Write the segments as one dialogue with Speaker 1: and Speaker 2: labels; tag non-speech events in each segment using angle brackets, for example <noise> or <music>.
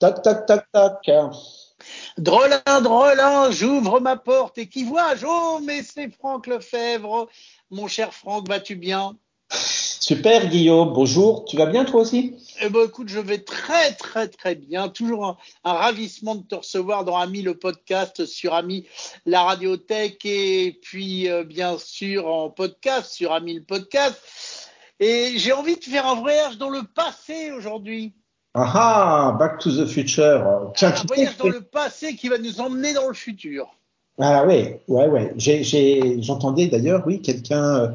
Speaker 1: Tac, tac, tac, tac.
Speaker 2: Drôlin, drôlin, j'ouvre ma porte et qui vois-je? Oh, mais c'est Franck Lefebvre. Mon cher Franck, vas-tu bien?
Speaker 1: Super Guillaume, bonjour. Tu vas bien toi aussi?
Speaker 2: Eh ben écoute, je vais très très très bien. Toujours un, ravissement de te recevoir dans Ami le podcast sur Ami la radiothèque et puis euh, bien sûr en podcast sur Ami le podcast. Et j'ai envie de faire un voyage dans le passé aujourd'hui.
Speaker 1: Ah, Back to the Future.
Speaker 2: Tiens, un voyage dans le passé qui va nous emmener dans le futur.
Speaker 1: Ah oui, ouais, ouais. J'entendais d'ailleurs, oui, quelqu'un euh,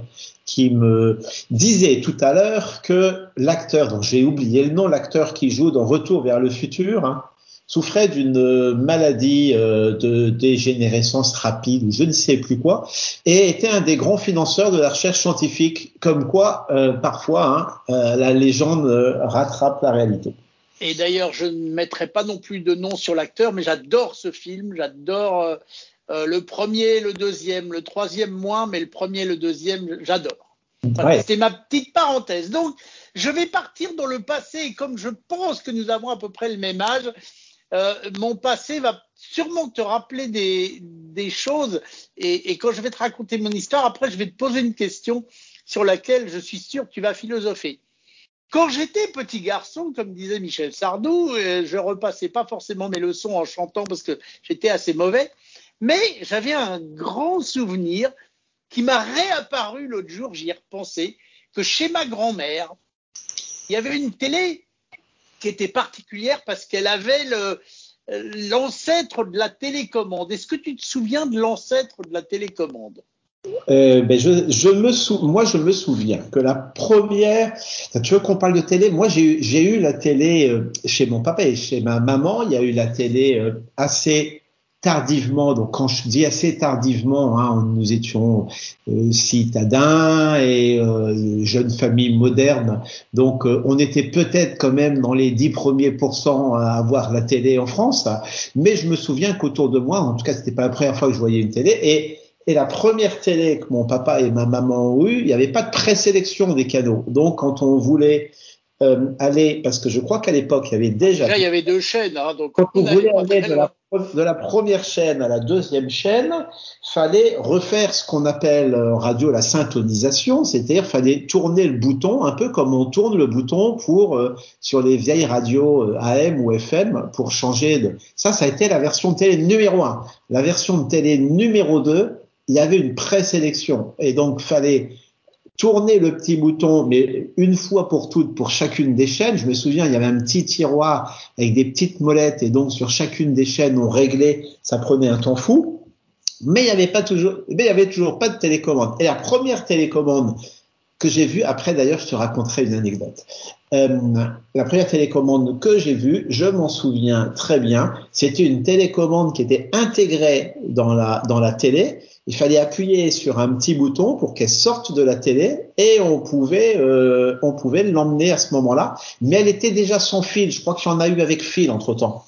Speaker 1: qui me disait tout à l'heure que l'acteur, dont j'ai oublié le nom, l'acteur qui joue dans Retour vers le futur, hein, souffrait d'une maladie euh, de dégénérescence rapide ou je ne sais plus quoi, et était un des grands financeurs de la recherche scientifique, comme quoi euh, parfois hein, la légende rattrape la réalité.
Speaker 2: Et d'ailleurs, je ne mettrai pas non plus de nom sur l'acteur, mais j'adore ce film, j'adore euh, euh, le premier, le deuxième, le troisième moins, mais le premier, le deuxième, j'adore. C'est ma petite parenthèse. Donc, je vais partir dans le passé, et comme je pense que nous avons à peu près le même âge, euh, mon passé va sûrement te rappeler des, choses, et, et, quand je vais te raconter mon histoire, après, je vais te poser une question sur laquelle je suis sûr que tu vas philosopher. Quand j'étais petit garçon, comme disait Michel Sardou, euh, je repassais pas forcément mes leçons en chantant parce que j'étais assez mauvais, mais j'avais un grand souvenir qui m'a réapparu l'autre jour, j'y ai repensé, que chez ma grand-mère, il y avait une télé qui était particulière parce qu'elle avait le, l'ancêtre de la télécommande. Est-ce que tu te souviens de l'ancêtre de la télécommande?
Speaker 1: Euh, ben je, je, me sou... moi, je me souviens que la première, tu veux qu'on parle de télé? Moi, j'ai eu la télé euh, chez mon papa et chez ma maman. Il y a eu la télé euh, assez tardivement. Donc, quand je dis assez tardivement, hein, nous étions euh, citadins et euh, jeunes familles modernes. Donc, on était peut-être quand même dans les dix premiers pourcents à avoir la télé en France. Mais je me souviens qu'autour de moi, en tout cas, c'était pas la première fois que je voyais une télé et et la première télé que mon papa et ma maman ont eue, il n'y avait pas de présélection des canaux. Donc, quand on voulait euh, aller, parce que je crois qu'à l'époque, il y avait déjà.
Speaker 2: Là, il y avait deux chaînes. Hein, donc
Speaker 1: quand on, voulait aller de la, de la, première chaîne à la deuxième chaîne, fallait refaire ce qu'on appelle en radio la syntonisation, c'est-à-dire fallait tourner le bouton, un peu comme on tourne le bouton pour euh, sur les vieilles radios euh, AM ou FM pour changer de. Ça, ça a été la version télé numéro un. La version de télé numéro 2, il y avait une présélection et donc fallait tourner le petit bouton, mais une fois pour toutes pour chacune des chaînes. Je me souviens, il y avait un petit tiroir avec des petites molettes et donc sur chacune des chaînes on réglait, ça prenait un temps fou. Mais il n'y avait pas toujours, mais il y avait toujours pas de télécommande. Et la première télécommande que j'ai vue, après d'ailleurs je te raconterai une anecdote. Euh, la première télécommande que j'ai vue, je m'en souviens très bien, c'était une télécommande qui était intégrée dans la dans la télé il fallait appuyer sur un petit bouton pour qu'elle sorte de la télé et on pouvait euh, on pouvait l'emmener à ce moment-là. Mais elle était déjà sans fil. Je crois qu'il y en a eu avec fil entre temps.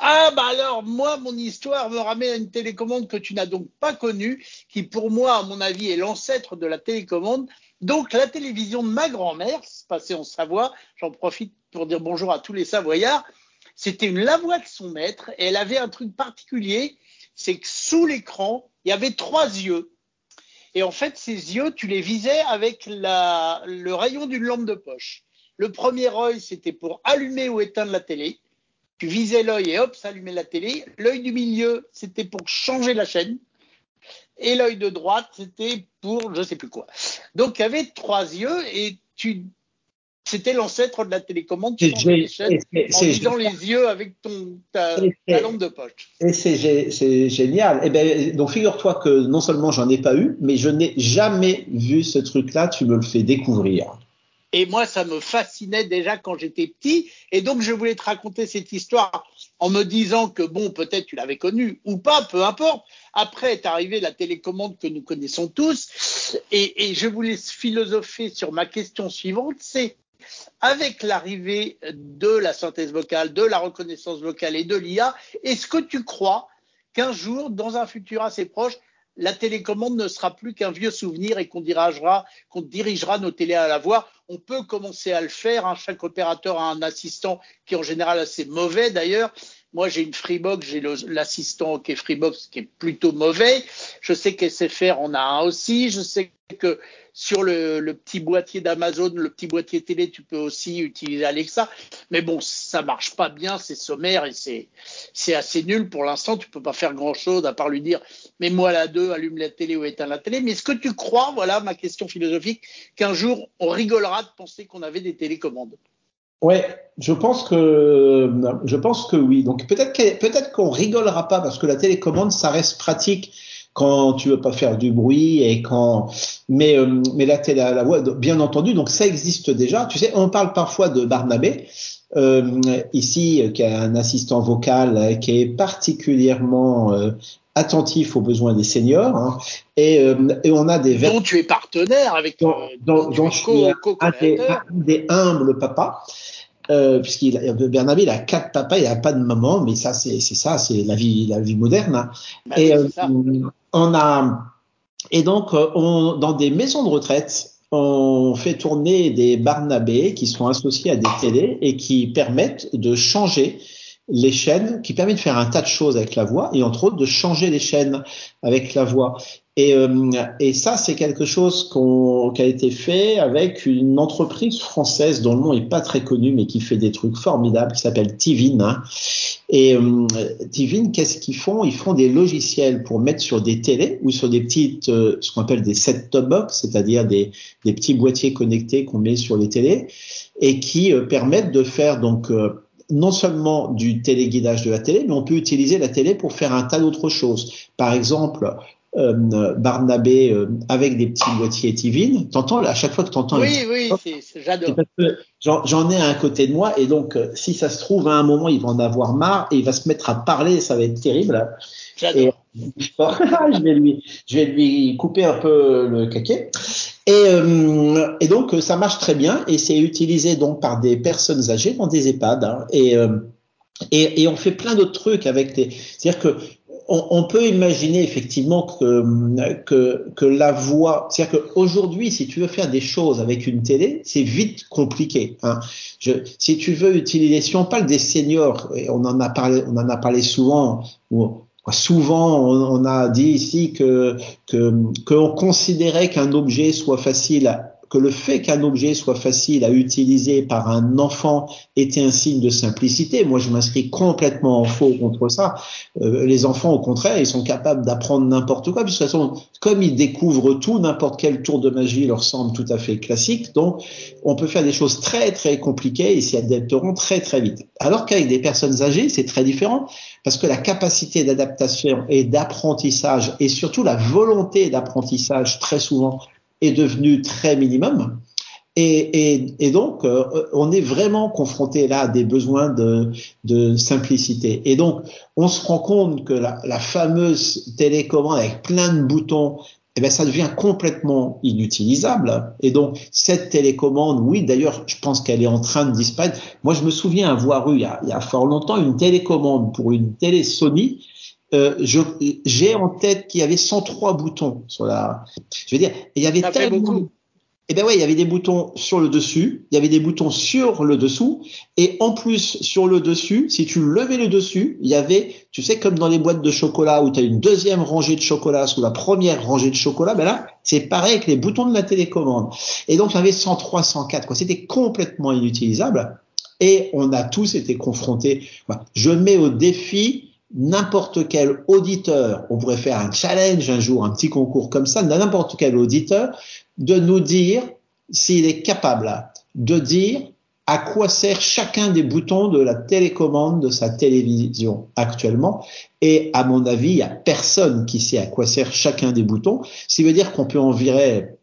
Speaker 2: Ah bah alors moi mon histoire me ramène à une télécommande que tu n'as donc pas connue, qui pour moi à mon avis est l'ancêtre de la télécommande. Donc la télévision de ma grand-mère, passée en Savoie, j'en profite pour dire bonjour à tous les Savoyards. C'était une lavoie de son maître et elle avait un truc particulier, c'est que sous l'écran il y avait trois yeux. Et en fait, ces yeux, tu les visais avec le rayon d'une lampe de poche. Le premier œil, c'était pour allumer ou éteindre la télé. Tu visais l'œil et hop, ça allumait la télé. L'œil du milieu, c'était pour changer la chaîne. Et l'œil de droite, c'était pour je sais plus quoi. Donc, il y avait trois yeux et tu c'était l'ancêtre de la télécommande. Tu les chaînes en visant les yeux avec ton, ta, lampe de poche.
Speaker 1: Et c'est génial. Et eh ben, donc figure-toi que non seulement j'en ai pas eu, mais je n'ai jamais vu ce truc-là. Tu me le fais découvrir.
Speaker 2: Et moi, ça me fascinait déjà quand j'étais petit. Et donc, je voulais te raconter cette histoire en me disant que, bon, peut-être tu l'avais connue ou pas, peu importe. Après est arrivée la télécommande que nous connaissons tous. Et, je voulais philosopher sur ma question suivante, c'est avec l'arrivée de la synthèse vocale, de la reconnaissance vocale et de l'IA, est-ce que tu crois qu'un jour, dans un futur assez proche, la télécommande ne sera plus qu'un vieux souvenir et qu'on dirigera, qu'on dirigera nos télés à la voix. On peut commencer à le faire. Hein. Chaque opérateur a un assistant qui en général assez mauvais d'ailleurs. Moi, j'ai une Freebox, j'ai l'assistant qui est Freebox qui est plutôt mauvais. Je sais qu'SFR en a un aussi. Je sais que sur le, petit boîtier d'Amazon, le petit boîtier télé, tu peux aussi utiliser Alexa. Mais bon, ça marche pas bien, c'est sommaire et c'est, assez nul pour l'instant. Tu peux pas faire grand chose à part lui dire, mets-moi la 2, allume la télé ou éteins la télé. Mais est-ce que tu crois, voilà ma question philosophique, qu'un jour on rigolera de penser qu'on avait des télécommandes?
Speaker 1: Ouais, je pense que je pense que oui. Donc peut-être peut-être qu'on rigolera pas parce que la télécommande ça reste pratique quand tu veux pas faire du bruit et quand mais euh, mais la télé la voix bien entendu donc ça existe déjà. Tu sais, on parle parfois de Barnabé ici qui a un assistant vocal qui est particulièrement euh, attentif aux besoins des seniors hein, et, euh, et, on a des
Speaker 2: dont tu es partenaire avec
Speaker 1: dont, dont, dont je suis un, des, un, des, humbles papas euh, puisqu'il Bernabé il a quatre papas il a pas de maman mais ça c'est c'est ça c'est la vie la vie moderne hein.
Speaker 2: bah, et euh,
Speaker 1: on a et donc euh, on, dans des maisons de retraite on fait tourner des Barnabés qui sont associés à des télés et qui permettent de changer les chaînes, qui permettent de faire un tas de choses avec la voix et entre autres de changer les chaînes avec la voix. Et, euh, et ça, c'est quelque chose qu qui a été fait avec une entreprise française dont le nom est pas très connu, mais qui fait des trucs formidables, qui s'appelle Tivin. Et euh, Tivin, qu'est-ce qu'ils font? Ils font des logiciels pour mettre sur des télés ou sur des petites, euh, ce qu'on appelle des set-top box, c'est-à-dire des, des petits boîtiers connectés qu'on met sur les télés, et qui euh, permettent de faire donc euh, non seulement du téléguidage de la télé, mais on peut utiliser la télé pour faire un tas d'autres choses. Par exemple, euh, Barnabé euh, avec des petits boîtiers Tivin. T'entends à chaque fois que t'entends.
Speaker 2: Oui, oui, j'adore.
Speaker 1: J'en ai un à côté de moi et donc euh, si ça se trouve à un moment il va en avoir marre et il va se mettre à parler, ça va être terrible.
Speaker 2: J'adore. <laughs>
Speaker 1: je vais lui, je vais lui couper un peu le caquet. Et, euh, et donc ça marche très bien et c'est utilisé donc par des personnes âgées dans des EHPAD hein, et, euh, et, et on fait plein d'autres trucs avec des. C'est-à-dire que on, peut imaginer effectivement que, que, que la voix, c'est-à-dire qu'aujourd'hui, si tu veux faire des choses avec une télé, c'est vite compliqué. Hein. Je, si tu veux utiliser, si on parle des seniors, et on en a parlé, on en a parlé souvent, ou, souvent on, on, a dit ici que qu'on considérait qu'un objet soit facile que le fait qu'un objet soit facile à utiliser par un enfant était un signe de simplicité. Moi, je m'inscris complètement en faux contre ça. Euh, les enfants, au contraire, ils sont capables d'apprendre n'importe quoi. De toute façon, comme ils découvrent tout, n'importe quel tour de magie leur semble tout à fait classique. Donc, on peut faire des choses très, très compliquées et s'y adapteront très, très vite. Alors qu'avec des personnes âgées, c'est très différent parce que la capacité d'adaptation et d'apprentissage et surtout la volonté d'apprentissage très souvent est devenu très minimum. Et, et, et donc, euh, on est vraiment confronté là à des besoins de, de, simplicité. Et donc, on se rend compte que la, la fameuse télécommande avec plein de boutons, eh bien, ça devient complètement inutilisable. Et donc, cette télécommande, oui, d'ailleurs, je pense qu'elle est en train de disparaître. Moi, je me souviens avoir eu, il y a, il y a fort longtemps, une télécommande pour une télé Sony euh, j'ai en tête qu'il y avait 103 boutons sur la. Je veux dire, il y avait tellement. Beaucoup. Eh ben ouais, il y avait des boutons sur le dessus, il y avait des boutons sur le dessous, et en plus sur le dessus, si tu levais le dessus, il y avait, tu sais, comme dans les boîtes de chocolat où tu as une deuxième rangée de chocolat sous la première rangée de chocolat, ben là, c'est pareil avec les boutons de la télécommande. Et donc il y avait 103, 104, quoi. C'était complètement inutilisable. Et on a tous été confrontés. Je mets au défi n'importe quel auditeur, on pourrait faire un challenge un jour, un petit concours comme ça, n'importe quel auditeur, de nous dire s'il est capable de dire à quoi sert chacun des boutons de la télécommande de sa télévision actuellement. Et à mon avis, il n'y a personne qui sait à quoi sert chacun des boutons. Ce qui veut dire qu'on peut en virer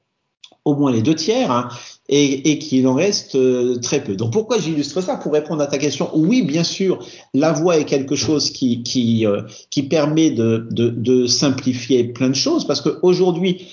Speaker 1: au moins les deux tiers. Hein et, qu'il en reste euh, très peu. Donc pourquoi j'illustre ça? Pour répondre à ta question, oui, bien sûr, la voix est quelque chose qui, euh, permet de, simplifier plein de choses, parce qu'aujourd'hui,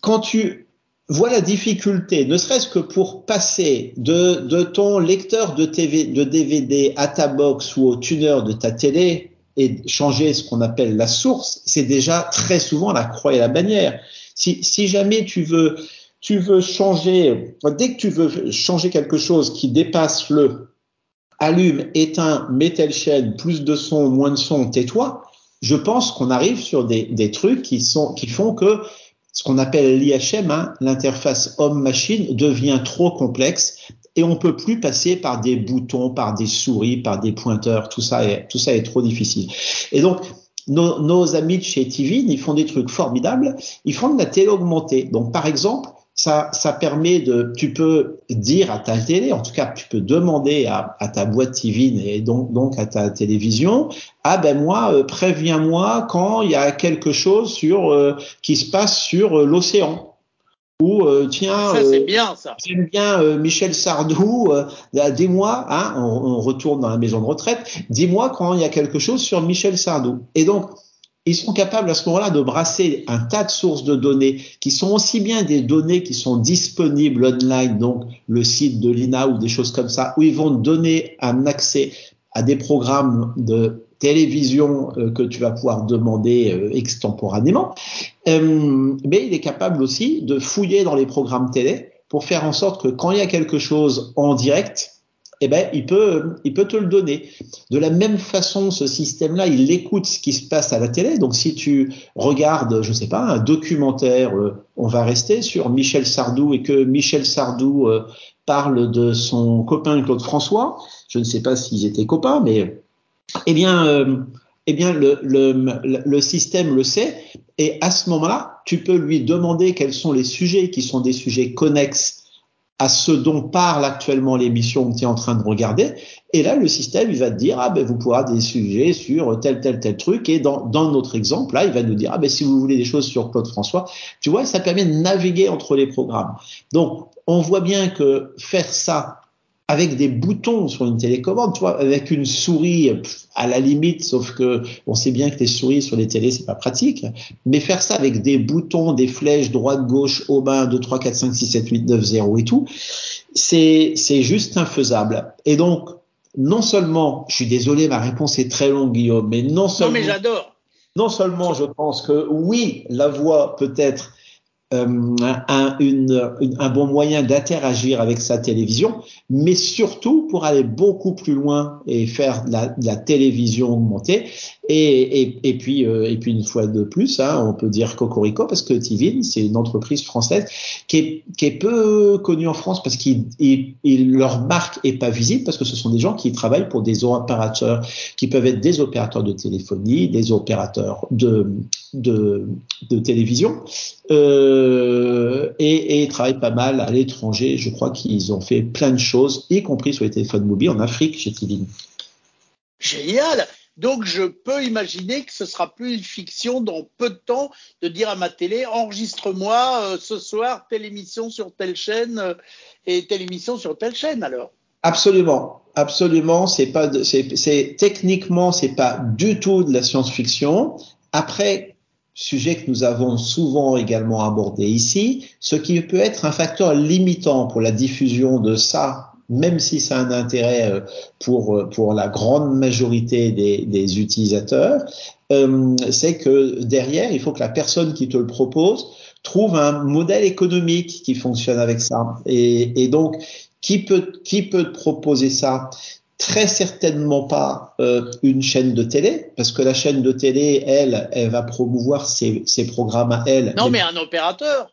Speaker 1: quand tu vois la difficulté, ne serait-ce que pour passer de, ton lecteur de, de DVD à ta box ou au tuner de ta télé, et changer ce qu'on appelle la source, c'est déjà très souvent la croix et la bannière. Si, jamais tu veux, tu veux changer, dès que tu veux changer quelque chose qui dépasse le allume, éteint, mets chaîne, plus de son, moins de son, tais-toi, je pense qu'on arrive sur des, des, trucs qui, sont, qui font que ce qu'on appelle l'IHM, hein, l'interface homme-machine, devient trop complexe et on peut plus passer par des boutons, par des souris, par des pointeurs. Tout ça est, tout ça est trop difficile. Et donc, nos, nos amis de chez TV, ils font des trucs formidables. Ils font de la télé augmentée. Donc, par exemple, ça, permet de, tu peux dire à ta télé, en tout cas, tu peux demander à, ta boîte TV et donc, donc à ta télévision, ah ben moi, euh, préviens-moi quand il y a quelque chose sur euh, qui se passe sur euh, l'océan. Ou tiens,
Speaker 2: ça c'est bien ça.
Speaker 1: J'aime bien Michel Sardou. dis-moi, hein, on, on, retourne dans la maison de retraite. Dis-moi quand il y a quelque chose sur Michel Sardou. Et donc ils sont capables à ce moment-là de brasser un tas de sources de données qui sont aussi bien des données qui sont disponibles online, donc le site de l'INA ou des choses comme ça, où ils vont donner un accès à des programmes de télévision euh, que tu vas pouvoir demander euh, extemporanément. Euh, mais il est capable aussi de fouiller dans les programmes télé pour faire en sorte que quand il y a quelque chose en direct, eh ben, il peut, il peut te le donner. De la même façon, ce système-là, il écoute ce qui se passe à la télé. Donc, si tu regardes, je sais pas, un documentaire, on va rester sur Michel Sardou et que Michel Sardou parle de son copain Claude François. Je ne sais pas s'ils étaient copains, mais eh bien, euh, eh bien, le, le, le système le sait. Et à ce moment-là, tu peux lui demander quels sont les sujets qui sont des sujets connexes à ce dont parle actuellement l'émission que tu es en train de regarder. Et là, le système, il va te dire, ah ben, vous pourrez avoir des sujets sur tel, tel, tel truc. Et dans, dans notre exemple, là, il va nous dire, ah ben, si vous voulez des choses sur Claude François, tu vois, ça permet de naviguer entre les programmes. Donc, on voit bien que faire ça avec des boutons sur une télécommande, tu vois, avec une souris à la limite, sauf que on sait bien que les souris sur les télés c'est pas pratique, mais faire ça avec des boutons, des flèches droite gauche au bain 2 3 4 5 6 7 8 9 0 et tout, c'est c'est juste infaisable. Et donc non seulement, je suis désolé, ma réponse est très longue Guillaume, mais non seulement
Speaker 2: Non mais j'adore.
Speaker 1: Non seulement je pense que oui, la voix peut être un, une, un, bon moyen d'interagir avec sa télévision, mais surtout pour aller beaucoup plus loin et faire de la, télévision augmentée. Et, puis, euh, et puis une fois de plus, hein, on peut dire Cocorico parce que Tivin, c'est une entreprise française qui est, peu connue en France parce qu'ils leur marque est pas visible parce que ce sont des gens qui travaillent pour des opérateurs qui peuvent être des opérateurs de téléphonie, des opérateurs de télévision euh, et, et travaillent pas mal à l'étranger. Je crois qu'ils ont fait plein de choses, y compris sur les téléphones mobiles en Afrique chez Tivin.
Speaker 2: Génial donc je peux imaginer que ce sera plus une fiction dans peu de temps de dire à ma télé enregistre-moi euh, ce soir telle émission sur telle chaîne euh, et telle émission sur telle chaîne alors.
Speaker 1: Absolument, absolument. C'est pas, c'est techniquement c'est pas du tout de la science-fiction. Après, sujet que nous avons souvent également abordé ici, ce qui peut être un facteur limitant pour la diffusion de ça même si ça a un intérêt euh, pour, euh, pour la grande majorité des, des utilisateurs, euh, c'est que derrière, il faut que la personne qui te le propose trouve un modèle économique qui fonctionne avec ça. Et, et donc, qui peut, qui peut te proposer ça? Très certainement pas euh, une chaîne de télé, parce que la chaîne de télé, elle, elle va promouvoir ses, ses programmes à elle.
Speaker 2: Non, mais, mais un opérateur.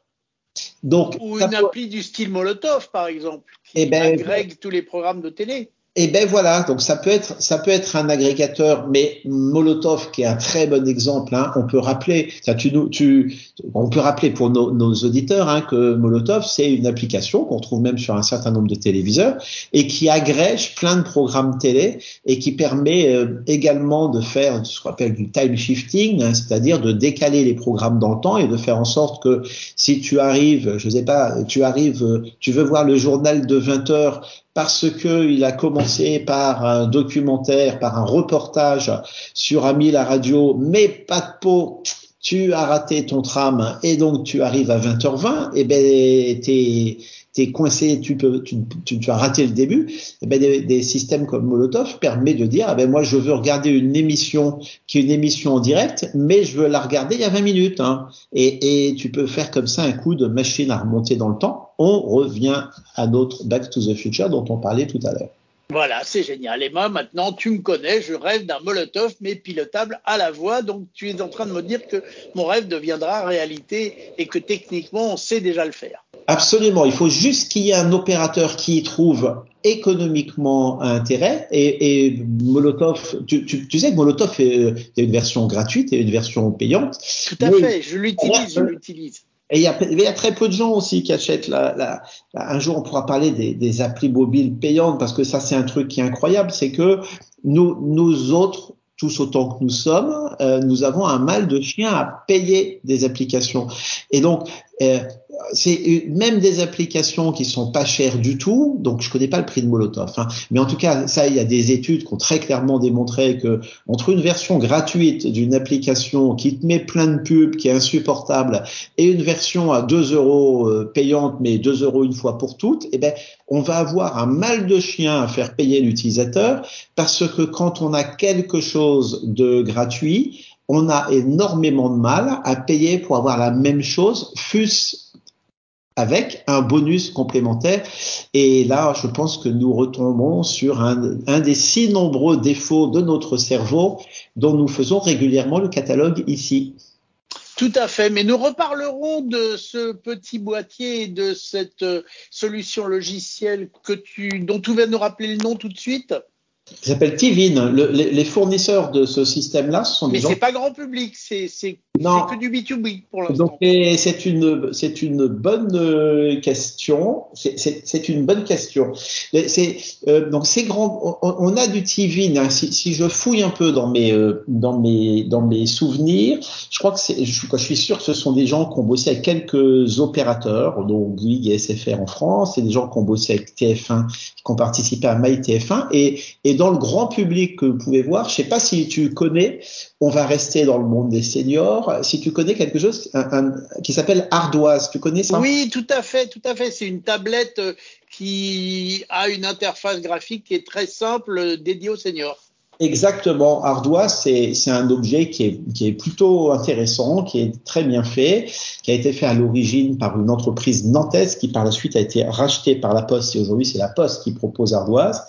Speaker 2: Donc, ou une appli du style Molotov, par exemple, qui eh ben, agrègue tous les programmes de télé.
Speaker 1: Et ben voilà, donc ça peut être ça peut être un agrégateur, mais Molotov qui est un très bon exemple. Hein, on peut rappeler, ça, tu, tu, on peut rappeler pour nos, nos auditeurs hein, que Molotov c'est une application qu'on trouve même sur un certain nombre de téléviseurs et qui agrège plein de programmes télé et qui permet euh, également de faire ce qu'on appelle du time shifting, hein, c'est-à-dire de décaler les programmes dans le temps et de faire en sorte que si tu arrives, je sais pas, tu arrives, tu veux voir le journal de 20 heures parce que il a commencé par un documentaire, par un reportage sur Ami la radio, mais pas de peau. tu as raté ton tram et donc tu arrives à 20h20, et ben t'es t'es coincé, tu peux, tu, tu, as raté le début. Et ben des, systèmes comme Molotov permettent de dire, ah ben moi je veux regarder une émission qui est une émission en direct, mais je veux la regarder il y a 20 minutes. Hein. Et tu peux faire comme ça un coup de machine à remonter dans le temps. On revient à notre Back to the Future dont on parlait tout à l'heure.
Speaker 2: Voilà, c'est génial. Et moi, maintenant, tu me connais, je rêve d'un Molotov, mais pilotable à la voix. Donc, tu es en train de me dire que mon rêve deviendra réalité et que techniquement, on sait déjà le faire.
Speaker 1: Absolument. Il faut juste qu'il y ait un opérateur qui y trouve économiquement intérêt. Et, et Molotov, tu, tu, tu, sais que Molotov, il y a une version gratuite et une version payante.
Speaker 2: Tout à fait. Je l'utilise, je l'utilise.
Speaker 1: Et il y, a, très peu de gens aussi qui achètent la, la, un jour on pourra parler des, des applis mobiles payantes parce que ça c'est un truc qui est incroyable, c'est que nous, nous autres, tous autant que nous sommes, euh, nous avons un mal de chien à payer des applications. Et donc, euh, c'est même des applications qui sont pas chères du tout. Donc, je connais pas le prix de Molotov, hein, mais en tout cas, ça, il y a des études qui ont très clairement démontré que entre une version gratuite d'une application qui te met plein de pubs, qui est insupportable, et une version à 2 euros euh, payante, mais 2 euros une fois pour toutes, eh ben, on va avoir un mal de chien à faire payer l'utilisateur parce que quand on a quelque chose de gratuit, on a énormément de mal à payer pour avoir la même chose, fût avec un bonus complémentaire. Et là, je pense que nous retombons sur un, des si nombreux défauts de notre cerveau dont nous faisons régulièrement le catalogue ici.
Speaker 2: Tout à fait, mais nous reparlerons de ce petit boîtier de cette euh, solution logicielle que tu, dont tu nous rappeler le nom tout de suite
Speaker 1: qui s'appelle Tivin. les, les, fournisseurs de ce système-là, ce sont
Speaker 2: des
Speaker 1: Mais
Speaker 2: c'est pas grand public, c'est que du B2B pour l'instant.
Speaker 1: c'est une c'est une bonne euh, question. C'est une bonne question. C'est euh, donc c'est grand. On, on, a du Tivin. Hein. Si, si, je fouille un peu dans mes euh, dans mes dans mes souvenirs, je crois que c'est je, je, suis sûr que ce sont des gens qui ont bossé avec quelques opérateurs, donc Bouygues et SFR en France, et des gens qui ont bossé avec TF1, qui ont participé à MyTF1 et et dans le grand public que vous pouvez voir, je sais pas si tu connais, on va rester dans le monde des seniors, si tu connais quelque chose qui s'appelle Ardoise, tu connais ça?
Speaker 2: Oui, tout à fait, tout à fait. C'est une tablette euh, qui a une interface graphique qui est très simple, euh, dédiée aux seniors.
Speaker 1: Exactement. Ardoise, c'est un objet qui est, qui est plutôt intéressant, qui est très bien fait, qui a été fait à l'origine par une entreprise nantaise qui par la suite a été rachetée par la Poste et aujourd'hui c'est la Poste qui propose Ardoise.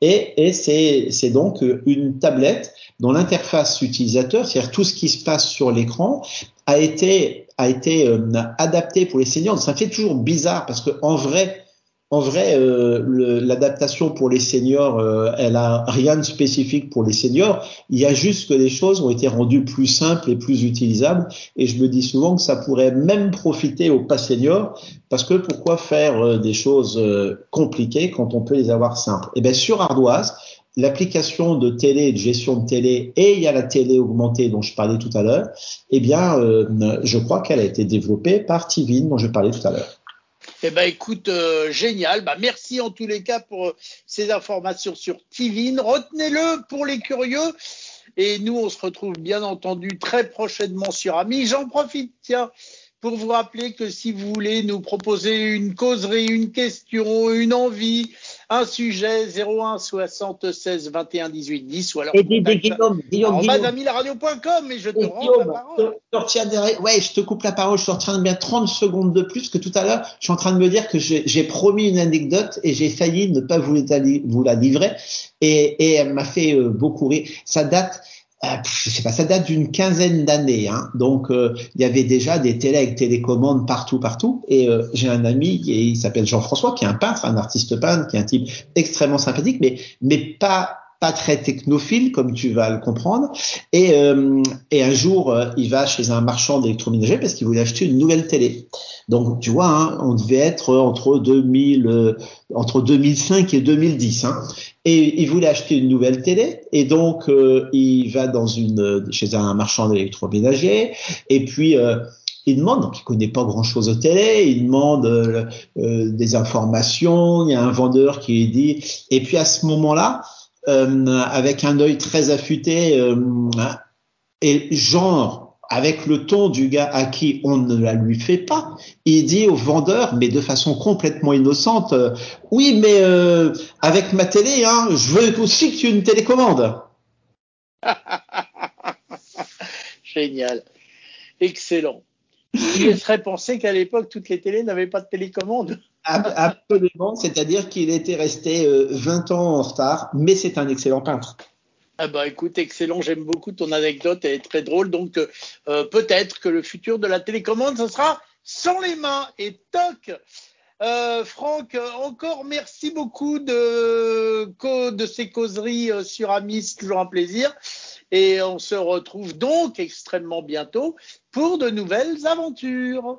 Speaker 1: Et, c'est donc une tablette dont l'interface utilisateur, c'est-à-dire tout ce qui se passe sur l'écran, a été a euh, adapté pour les seniors. Ça fait toujours bizarre parce que en vrai, en vrai, euh, l'adaptation pour les seniors, euh, elle a rien de spécifique pour les seniors. Il y a juste que les choses ont été rendues plus simples et plus utilisables. Et je me dis souvent que ça pourrait même profiter aux pas seniors parce que pourquoi faire euh, des choses euh, compliquées quand on peut les avoir simples? Et eh bien sur Ardoise, l'application de télé, de gestion de télé, et il y a la télé augmentée dont je parlais tout à l'heure. Eh bien, euh, je crois qu'elle a été développée par Tivin dont je parlais tout à l'heure.
Speaker 2: Eh ben écoute, euh, génial. Bah merci en tous les cas pour ces informations sur Tivin. Retenez-le pour les curieux. Et nous, on se retrouve bien entendu très prochainement sur Ami. J'en profite, tiens, pour vous rappeler que si vous voulez nous proposer une causerie, une question, une envie, un sujet 01 76 21 18 10 ou alors
Speaker 1: et dis, Guillaume, Guillaume,
Speaker 2: en et je te rends la parole.
Speaker 1: Je, ouais, je te coupe la parole, je suis en train de mettre 30 secondes de plus que tout à l'heure, je suis en train de me dire que j'ai promis une anecdote et j'ai failli ne pas vous, vous la livrer et, et elle m'a fait euh, beaucoup rire. Ça date je sais pas, ça date d'une quinzaine d'années. Hein. Donc, euh, il y avait déjà des télé avec télécommandes partout, partout. Et euh, j'ai un ami, et il s'appelle Jean-François, qui est un peintre, un artiste peintre, qui est un type extrêmement sympathique, mais mais pas pas très technophile, comme tu vas le comprendre. Et, euh, et un jour, euh, il va chez un marchand d'électroménager parce qu'il voulait acheter une nouvelle télé. Donc, tu vois, hein, on devait être entre 2000, euh, entre 2005 et 2010. Hein. Et il voulait acheter une nouvelle télé. Et donc, il va dans une, chez un marchand d'électroménager. Et puis, il demande, donc il connaît pas grand chose au télé, il demande des informations, il y a un vendeur qui lui dit, et puis à ce moment-là, euh, avec un œil très affûté euh, et genre avec le ton du gars à qui on ne la lui fait pas, il dit au vendeur, mais de façon complètement innocente, euh, oui, mais euh, avec ma télé, hein, je veux aussi que tu aies une télécommande. <laughs>
Speaker 2: Génial. Excellent. Il serait pensé qu'à l'époque, toutes les télés n'avaient pas de télécommande.
Speaker 1: Absolument, c'est-à-dire qu'il était resté 20 euh, ans en retard, mais c'est un excellent peintre.
Speaker 2: Ah bah écoute, excellent, j'aime beaucoup ton anecdote, elle est très drôle. Donc euh, peut-être que le futur de la télécommande, ce sera sans les mains et toc. Euh, Franck, encore merci beaucoup de, de ces causeries sur Amis, toujours un plaisir. Et on se retrouve donc extrêmement bientôt pour de nouvelles aventures.